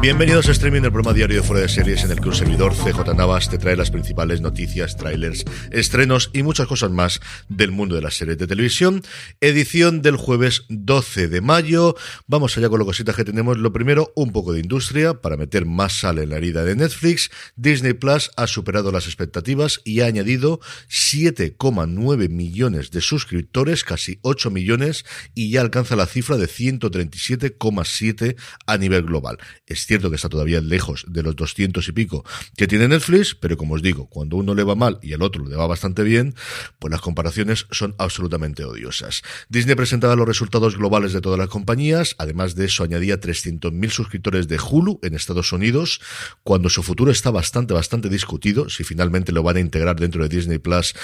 Bienvenidos a Streaming, el programa diario de Fuera de Series en el que un servidor CJ Navas te trae las principales noticias, trailers, estrenos y muchas cosas más del mundo de las series de televisión. Edición del jueves 12 de mayo. Vamos allá con las cositas que tenemos. Lo primero, un poco de industria para meter más sal en la herida de Netflix. Disney Plus ha superado las expectativas y ha añadido 7,9 millones de suscriptores, casi 8 millones, y ya alcanza la cifra de 137,7 a nivel global. Cierto que está todavía lejos de los 200 y pico que tiene Netflix, pero como os digo, cuando uno le va mal y al otro le va bastante bien, pues las comparaciones son absolutamente odiosas. Disney presentaba los resultados globales de todas las compañías, además de eso añadía 300.000 suscriptores de Hulu en Estados Unidos, cuando su futuro está bastante, bastante discutido, si finalmente lo van a integrar dentro de Disney Plus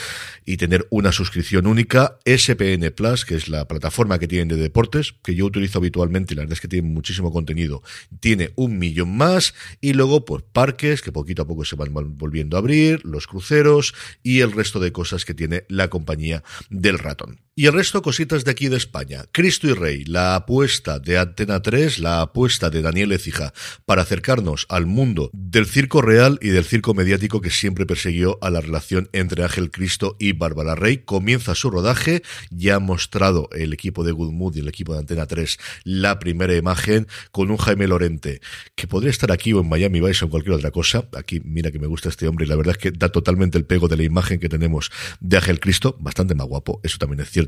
y tener una suscripción única, SPN Plus, que es la plataforma que tienen de deportes, que yo utilizo habitualmente y la verdad es que tiene muchísimo contenido, tiene un millón más y luego pues parques que poquito a poco se van volviendo a abrir, los cruceros y el resto de cosas que tiene la compañía del ratón. Y el resto cositas de aquí de España. Cristo y Rey, la apuesta de Antena 3, la apuesta de Daniel Ecija para acercarnos al mundo del circo real y del circo mediático que siempre persiguió a la relación entre Ángel Cristo y Bárbara Rey. Comienza su rodaje, ya ha mostrado el equipo de Good Mood y el equipo de Antena 3 la primera imagen con un Jaime Lorente que podría estar aquí o en Miami Vice o en cualquier otra cosa. Aquí mira que me gusta este hombre y la verdad es que da totalmente el pego de la imagen que tenemos de Ángel Cristo, bastante más guapo, eso también es cierto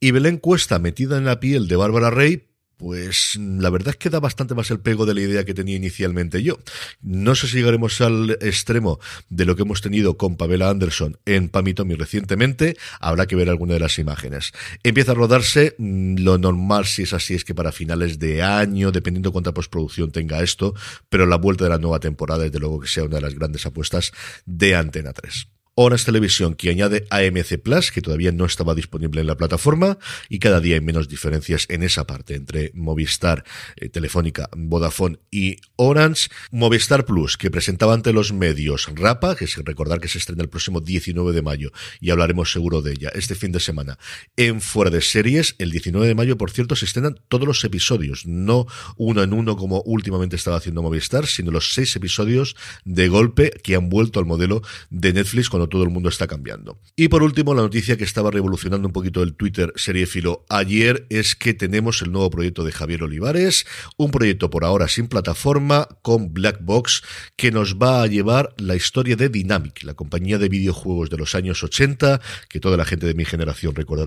y Belén Cuesta metida en la piel de Bárbara Rey, pues la verdad es que da bastante más el pego de la idea que tenía inicialmente yo. No sé si llegaremos al extremo de lo que hemos tenido con Pamela Anderson en Pamitomi recientemente. Habrá que ver alguna de las imágenes. Empieza a rodarse. Mm, lo normal, si es así, es que para finales de año, dependiendo cuánta postproducción tenga esto, pero la vuelta de la nueva temporada, desde luego que sea una de las grandes apuestas de Antena 3. Horas Televisión que añade AMC Plus, que todavía no estaba disponible en la plataforma, y cada día hay menos diferencias en esa parte entre Movistar, eh, Telefónica, Vodafone y Orange. Movistar Plus, que presentaba ante los medios Rapa, que es recordar que se estrena el próximo 19 de mayo, y hablaremos seguro de ella este fin de semana. En Fuera de Series, el 19 de mayo, por cierto, se estrenan todos los episodios, no uno en uno como últimamente estaba haciendo Movistar, sino los seis episodios de golpe que han vuelto al modelo de Netflix con todo el mundo está cambiando. Y por último, la noticia que estaba revolucionando un poquito el Twitter seriéfilo ayer es que tenemos el nuevo proyecto de Javier Olivares, un proyecto por ahora sin plataforma con Black Box que nos va a llevar la historia de Dynamic, la compañía de videojuegos de los años 80 que toda la gente de mi generación recuerda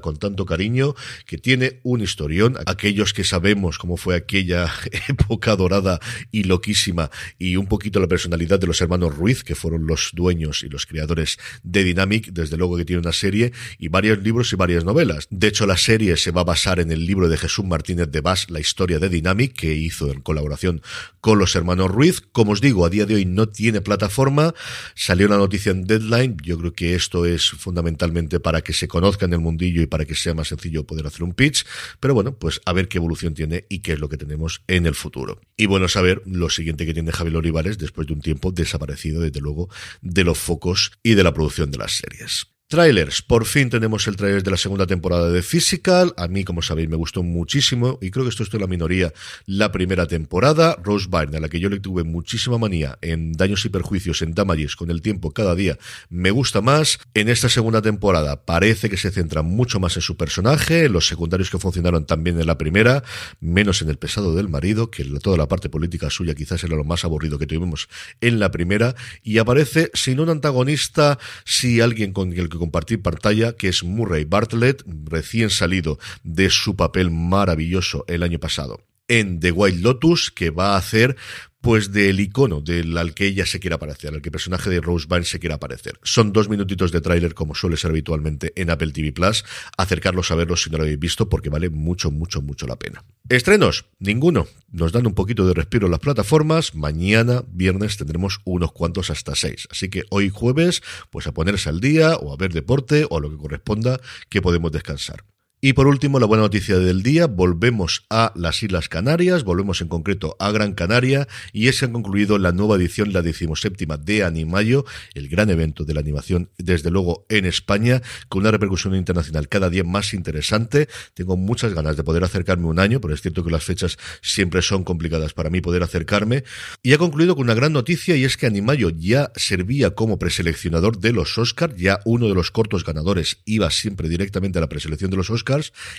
Con tanto cariño, que tiene un historión. Aquellos que sabemos cómo fue aquella época dorada y loquísima y un poquito la personalidad de los hermanos Ruiz, que fueron los dueños y los creadores de Dynamic, desde luego que tiene una serie y varios libros y varias novelas. De hecho, la serie se va a basar en el libro de Jesús Martínez de Bas, La historia de Dynamic, que hizo en colaboración con los hermanos Ruiz. Como os digo, a día de hoy no tiene plataforma. Salió la noticia en Deadline. Yo creo que esto es fundamentalmente para que se conozca en el mundillo para que sea más sencillo poder hacer un pitch. Pero bueno, pues a ver qué evolución tiene y qué es lo que tenemos en el futuro. Y bueno, saber lo siguiente que tiene Javier Olivares después de un tiempo desaparecido, desde luego, de los focos y de la producción de las series. Trailers. Por fin tenemos el trailer de la segunda temporada de Physical. A mí, como sabéis, me gustó muchísimo y creo que esto es la minoría. La primera temporada, Rose Byrne, a la que yo le tuve muchísima manía en Daños y Perjuicios, en Damages, con el tiempo cada día, me gusta más. En esta segunda temporada parece que se centra mucho más en su personaje, en los secundarios que funcionaron también en la primera, menos en el pesado del marido, que toda la parte política suya quizás era lo más aburrido que tuvimos en la primera, y aparece sin un antagonista, si alguien con el que compartir pantalla, que es Murray Bartlett, recién salido de su papel maravilloso el año pasado en The Wild Lotus, que va a hacer pues del icono del al que ella se quiera aparecer, al que el personaje de Rose Byrne se quiera aparecer. Son dos minutitos de tráiler como suele ser habitualmente en Apple TV Plus. Acercarlos a verlos si no lo habéis visto porque vale mucho, mucho, mucho la pena. Estrenos, ninguno. Nos dan un poquito de respiro las plataformas. Mañana, viernes, tendremos unos cuantos hasta seis. Así que hoy jueves, pues a ponerse al día o a ver deporte o a lo que corresponda que podemos descansar. Y por último, la buena noticia del día, volvemos a las Islas Canarias, volvemos en concreto a Gran Canaria, y es que han concluido la nueva edición, la decimoséptima de Animayo, el gran evento de la animación, desde luego en España, con una repercusión internacional cada día más interesante. Tengo muchas ganas de poder acercarme un año, pero es cierto que las fechas siempre son complicadas para mí poder acercarme. Y ha concluido con una gran noticia, y es que Animayo ya servía como preseleccionador de los Oscars, ya uno de los cortos ganadores iba siempre directamente a la preselección de los Oscars,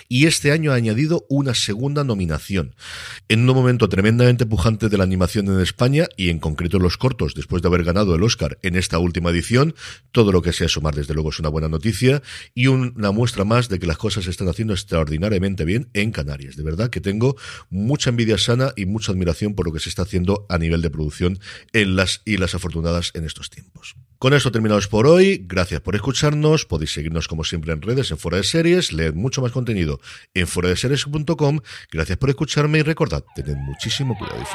y este año ha añadido una segunda nominación. En un momento tremendamente pujante de la animación en España y en concreto los cortos, después de haber ganado el Oscar en esta última edición, todo lo que sea sumar desde luego es una buena noticia y una muestra más de que las cosas se están haciendo extraordinariamente bien en Canarias. De verdad que tengo mucha envidia sana y mucha admiración por lo que se está haciendo a nivel de producción en las Islas Afortunadas en estos tiempos. Con esto terminamos por hoy. Gracias por escucharnos. Podéis seguirnos como siempre en redes en Fuera de Series, leer mucho más contenido en fuera de series.com. Gracias por escucharme y recordad, tened muchísimo cuidado y